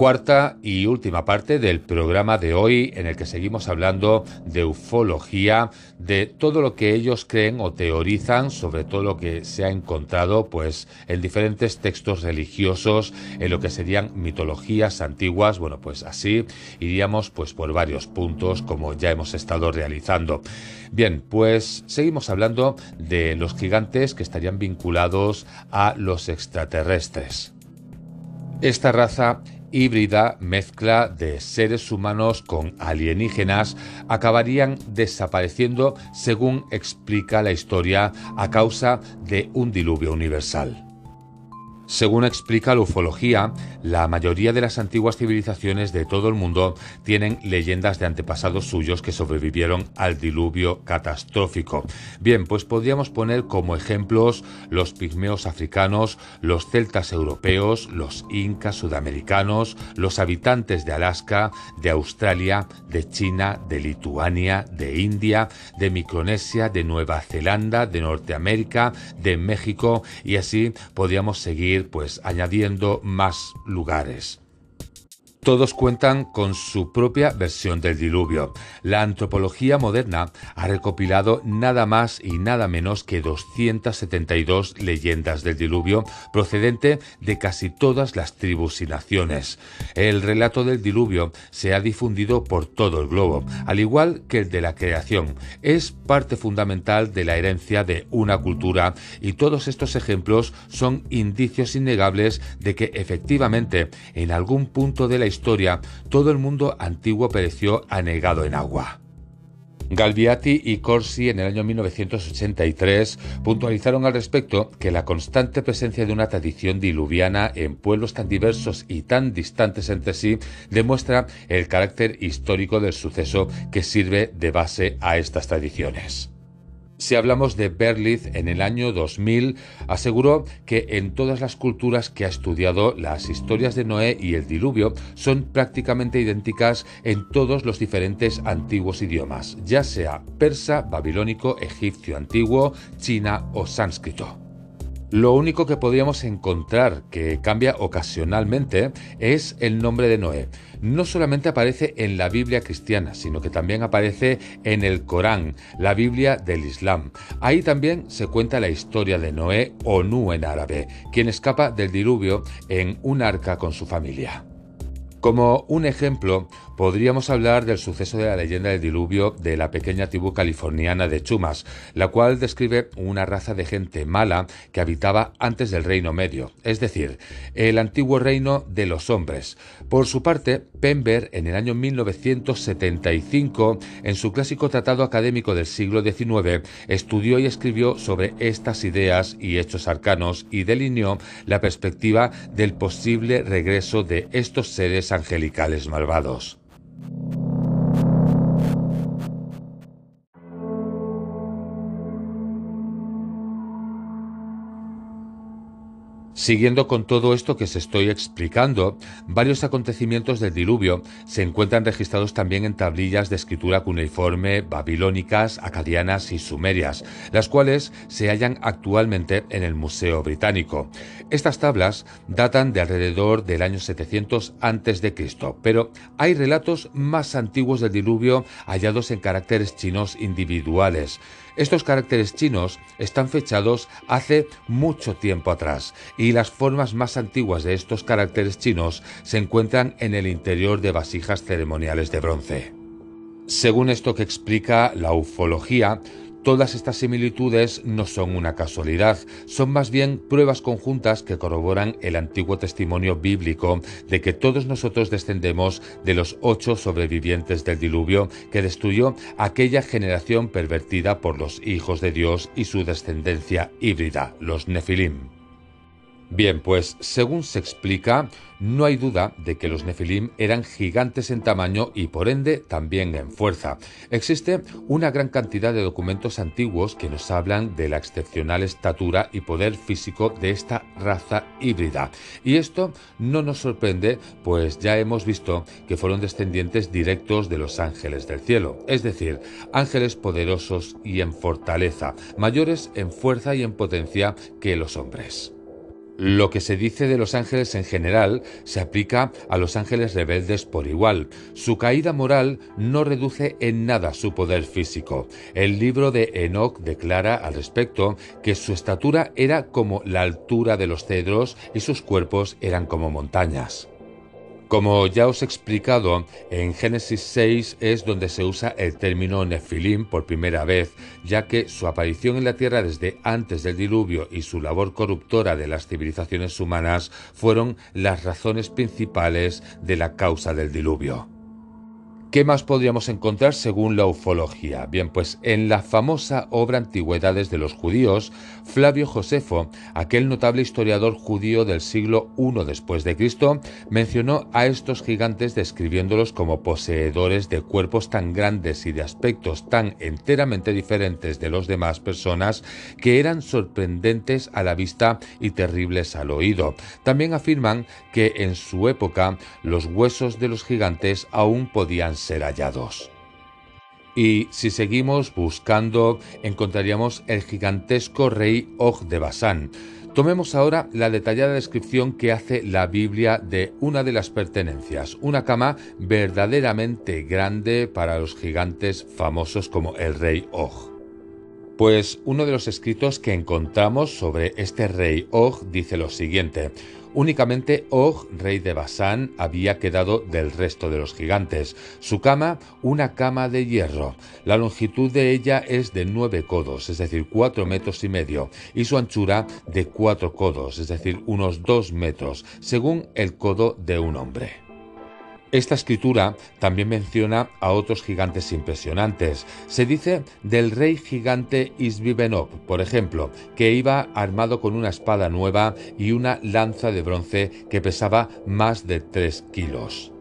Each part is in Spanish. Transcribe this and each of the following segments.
Cuarta y última parte del programa de hoy en el que seguimos hablando de ufología, de todo lo que ellos creen o teorizan sobre todo lo que se ha encontrado pues en diferentes textos religiosos, en lo que serían mitologías antiguas, bueno, pues así iríamos pues por varios puntos como ya hemos estado realizando. Bien, pues seguimos hablando de los gigantes que estarían vinculados a los extraterrestres. Esta raza híbrida mezcla de seres humanos con alienígenas acabarían desapareciendo según explica la historia a causa de un diluvio universal. Según explica la ufología, la mayoría de las antiguas civilizaciones de todo el mundo tienen leyendas de antepasados suyos que sobrevivieron al diluvio catastrófico. Bien, pues podríamos poner como ejemplos los pigmeos africanos, los celtas europeos, los incas sudamericanos, los habitantes de Alaska, de Australia, de China, de Lituania, de India, de Micronesia, de Nueva Zelanda, de Norteamérica, de México y así podríamos seguir pues añadiendo más lugares. Todos cuentan con su propia versión del diluvio. La antropología moderna ha recopilado nada más y nada menos que 272 leyendas del diluvio procedente de casi todas las tribus y naciones. El relato del diluvio se ha difundido por todo el globo, al igual que el de la creación. Es parte fundamental de la herencia de una cultura y todos estos ejemplos son indicios innegables de que efectivamente en algún punto de la historia, todo el mundo antiguo pereció anegado en agua. Galviati y Corsi en el año 1983 puntualizaron al respecto que la constante presencia de una tradición diluviana en pueblos tan diversos y tan distantes entre sí demuestra el carácter histórico del suceso que sirve de base a estas tradiciones. Si hablamos de Berlitz en el año 2000, aseguró que en todas las culturas que ha estudiado, las historias de Noé y el diluvio son prácticamente idénticas en todos los diferentes antiguos idiomas, ya sea persa, babilónico, egipcio antiguo, china o sánscrito. Lo único que podríamos encontrar que cambia ocasionalmente es el nombre de Noé. No solamente aparece en la Biblia cristiana, sino que también aparece en el Corán, la Biblia del Islam. Ahí también se cuenta la historia de Noé o en árabe, quien escapa del diluvio en un arca con su familia. Como un ejemplo, podríamos hablar del suceso de la leyenda del diluvio de la pequeña tribu californiana de Chumas, la cual describe una raza de gente mala que habitaba antes del Reino Medio, es decir, el antiguo reino de los hombres. Por su parte, Pember, en el año 1975, en su clásico tratado académico del siglo XIX, estudió y escribió sobre estas ideas y hechos arcanos y delineó la perspectiva del posible regreso de estos seres angelicales malvados. Siguiendo con todo esto que se estoy explicando, varios acontecimientos del diluvio se encuentran registrados también en tablillas de escritura cuneiforme babilónicas, acadianas y sumerias, las cuales se hallan actualmente en el Museo Británico. Estas tablas datan de alrededor del año 700 a.C., pero hay relatos más antiguos del diluvio hallados en caracteres chinos individuales. Estos caracteres chinos están fechados hace mucho tiempo atrás y las formas más antiguas de estos caracteres chinos se encuentran en el interior de vasijas ceremoniales de bronce. Según esto que explica la ufología, Todas estas similitudes no son una casualidad, son más bien pruebas conjuntas que corroboran el antiguo testimonio bíblico de que todos nosotros descendemos de los ocho sobrevivientes del diluvio que destruyó aquella generación pervertida por los hijos de Dios y su descendencia híbrida, los Nefilim. Bien, pues según se explica, no hay duda de que los Nefilim eran gigantes en tamaño y por ende también en fuerza. Existe una gran cantidad de documentos antiguos que nos hablan de la excepcional estatura y poder físico de esta raza híbrida. Y esto no nos sorprende, pues ya hemos visto que fueron descendientes directos de los ángeles del cielo, es decir, ángeles poderosos y en fortaleza, mayores en fuerza y en potencia que los hombres. Lo que se dice de los ángeles en general se aplica a los ángeles rebeldes por igual. Su caída moral no reduce en nada su poder físico. El libro de Enoch declara al respecto que su estatura era como la altura de los cedros y sus cuerpos eran como montañas. Como ya os he explicado, en Génesis 6 es donde se usa el término Nefilim por primera vez, ya que su aparición en la tierra desde antes del diluvio y su labor corruptora de las civilizaciones humanas fueron las razones principales de la causa del diluvio. ¿Qué más podríamos encontrar según la ufología? Bien, pues en la famosa obra Antigüedades de los Judíos, Flavio Josefo, aquel notable historiador judío del siglo I después de Cristo, mencionó a estos gigantes describiéndolos como poseedores de cuerpos tan grandes y de aspectos tan enteramente diferentes de los demás personas que eran sorprendentes a la vista y terribles al oído. También afirman que en su época los huesos de los gigantes aún podían ser hallados. Y si seguimos buscando, encontraríamos el gigantesco rey Og de Basán. Tomemos ahora la detallada descripción que hace la Biblia de una de las pertenencias, una cama verdaderamente grande para los gigantes famosos como el rey Og. Pues uno de los escritos que encontramos sobre este rey Og dice lo siguiente, Únicamente Og, rey de Basán, había quedado del resto de los gigantes. Su cama, una cama de hierro. La longitud de ella es de nueve codos, es decir, cuatro metros y medio, y su anchura de cuatro codos, es decir, unos dos metros, según el codo de un hombre. Esta escritura también menciona a otros gigantes impresionantes. Se dice del rey gigante Isbibenov, por ejemplo, que iba armado con una espada nueva y una lanza de bronce que pesaba más de 3 kilos.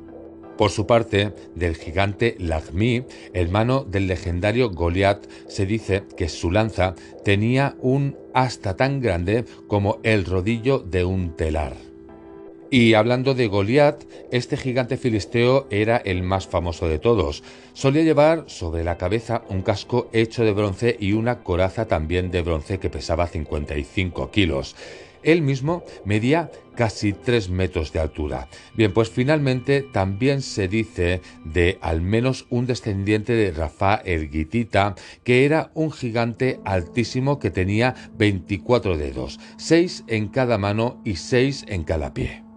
Por su parte, del gigante Lagmi, hermano del legendario Goliat, se dice que su lanza tenía un asta tan grande como el rodillo de un telar. Y hablando de Goliat, este gigante filisteo era el más famoso de todos. Solía llevar sobre la cabeza un casco hecho de bronce y una coraza también de bronce que pesaba 55 kilos. Él mismo medía casi 3 metros de altura. Bien, pues finalmente también se dice de al menos un descendiente de Rafa el Gitita, que era un gigante altísimo que tenía 24 dedos, 6 en cada mano y 6 en cada pie.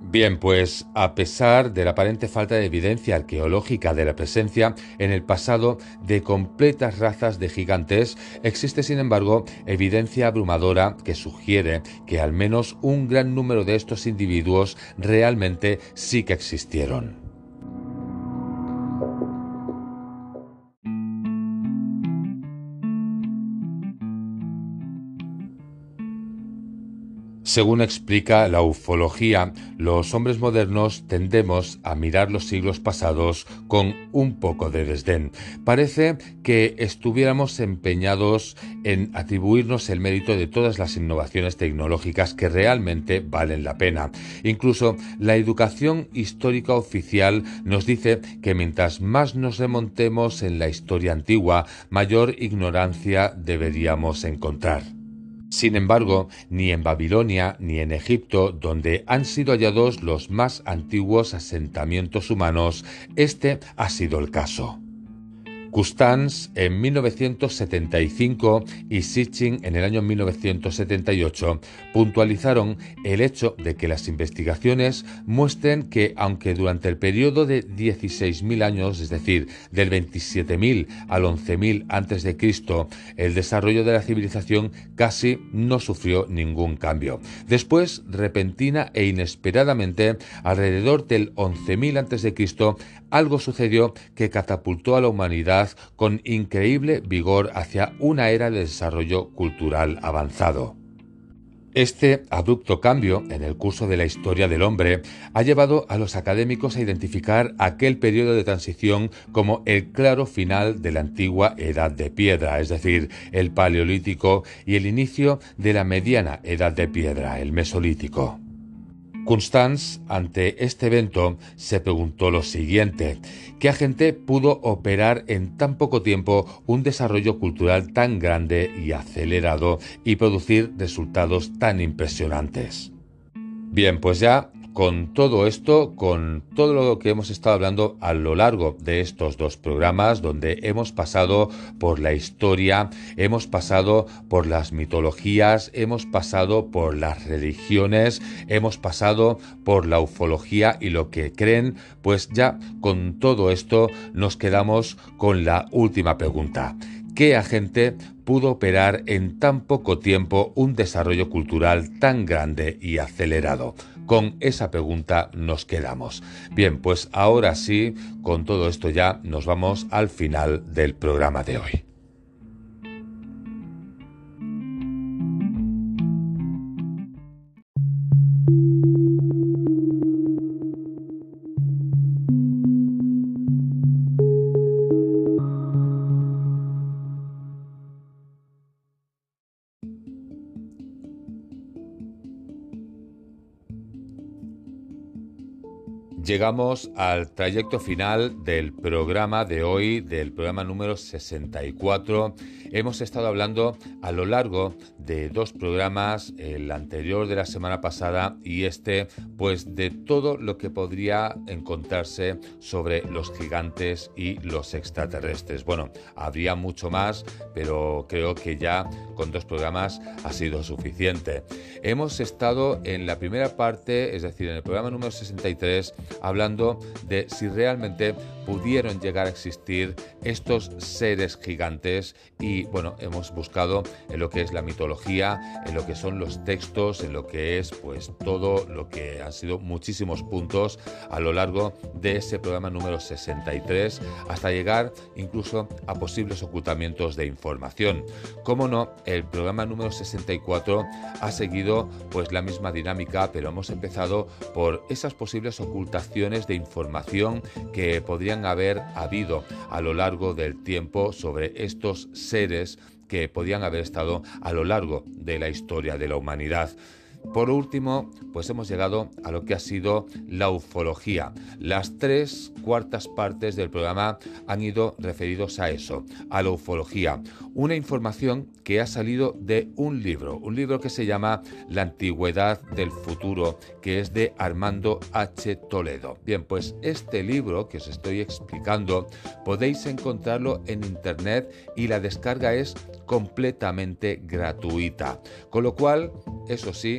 Bien, pues a pesar de la aparente falta de evidencia arqueológica de la presencia en el pasado de completas razas de gigantes, existe sin embargo evidencia abrumadora que sugiere que al menos un gran número de estos individuos realmente sí que existieron. Según explica la ufología, los hombres modernos tendemos a mirar los siglos pasados con un poco de desdén. Parece que estuviéramos empeñados en atribuirnos el mérito de todas las innovaciones tecnológicas que realmente valen la pena. Incluso la educación histórica oficial nos dice que mientras más nos remontemos en la historia antigua, mayor ignorancia deberíamos encontrar. Sin embargo, ni en Babilonia ni en Egipto, donde han sido hallados los más antiguos asentamientos humanos, este ha sido el caso. Custans en 1975 y Sitchin en el año 1978 puntualizaron el hecho de que las investigaciones muestren que aunque durante el periodo de 16.000 años, es decir, del 27.000 al 11.000 antes de Cristo, el desarrollo de la civilización casi no sufrió ningún cambio. Después, repentina e inesperadamente, alrededor del 11.000 antes de Cristo, algo sucedió que catapultó a la humanidad con increíble vigor hacia una era de desarrollo cultural avanzado. Este abrupto cambio en el curso de la historia del hombre ha llevado a los académicos a identificar aquel periodo de transición como el claro final de la antigua edad de piedra, es decir, el paleolítico, y el inicio de la mediana edad de piedra, el mesolítico. Constance, ante este evento, se preguntó lo siguiente, ¿qué agente pudo operar en tan poco tiempo un desarrollo cultural tan grande y acelerado y producir resultados tan impresionantes? Bien, pues ya con todo esto, con todo lo que hemos estado hablando a lo largo de estos dos programas, donde hemos pasado por la historia, hemos pasado por las mitologías, hemos pasado por las religiones, hemos pasado por la ufología y lo que creen, pues ya con todo esto nos quedamos con la última pregunta. ¿Qué agente pudo operar en tan poco tiempo un desarrollo cultural tan grande y acelerado? Con esa pregunta nos quedamos. Bien, pues ahora sí, con todo esto ya nos vamos al final del programa de hoy. Llegamos al trayecto final del programa de hoy, del programa número 64. Hemos estado hablando a lo largo de dos programas, el anterior de la semana pasada y este, pues de todo lo que podría encontrarse sobre los gigantes y los extraterrestres. Bueno, habría mucho más, pero creo que ya con dos programas ha sido suficiente. Hemos estado en la primera parte, es decir, en el programa número 63, hablando de si realmente pudieron llegar a existir estos seres gigantes y bueno, hemos buscado en lo que es la mitología, en lo que son los textos, en lo que es pues todo lo que han sido muchísimos puntos a lo largo de ese programa número 63 hasta llegar incluso a posibles ocultamientos de información. Como no, el programa número 64 ha seguido pues la misma dinámica, pero hemos empezado por esas posibles ocultaciones de información que podrían haber habido a lo largo del tiempo sobre estos seres que podían haber estado a lo largo de la historia de la humanidad. Por último, pues hemos llegado a lo que ha sido la ufología. Las tres cuartas partes del programa han ido referidos a eso, a la ufología. Una información que ha salido de un libro, un libro que se llama La antigüedad del futuro, que es de Armando H. Toledo. Bien, pues este libro que os estoy explicando podéis encontrarlo en internet y la descarga es completamente gratuita. Con lo cual, eso sí,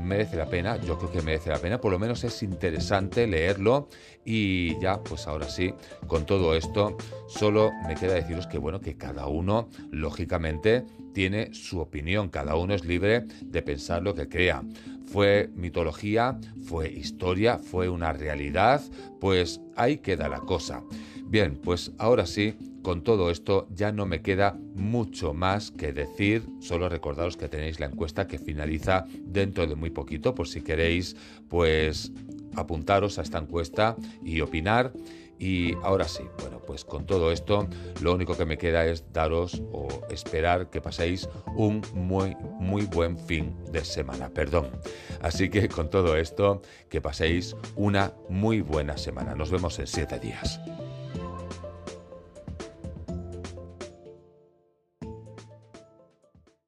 merece la pena, yo creo que merece la pena, por lo menos es interesante leerlo y ya, pues ahora sí, con todo esto, solo me queda deciros que bueno, que cada uno, lógicamente, tiene su opinión, cada uno es libre de pensar lo que crea. Fue mitología, fue historia, fue una realidad, pues ahí queda la cosa. Bien, pues ahora sí, con todo esto ya no me queda mucho más que decir, solo recordaros que tenéis la encuesta que finaliza dentro de poquito por si queréis pues apuntaros a esta encuesta y opinar. Y ahora sí, bueno, pues con todo esto, lo único que me queda es daros o esperar que paséis un muy, muy buen fin de semana, perdón. Así que con todo esto, que paséis una muy buena semana. Nos vemos en siete días.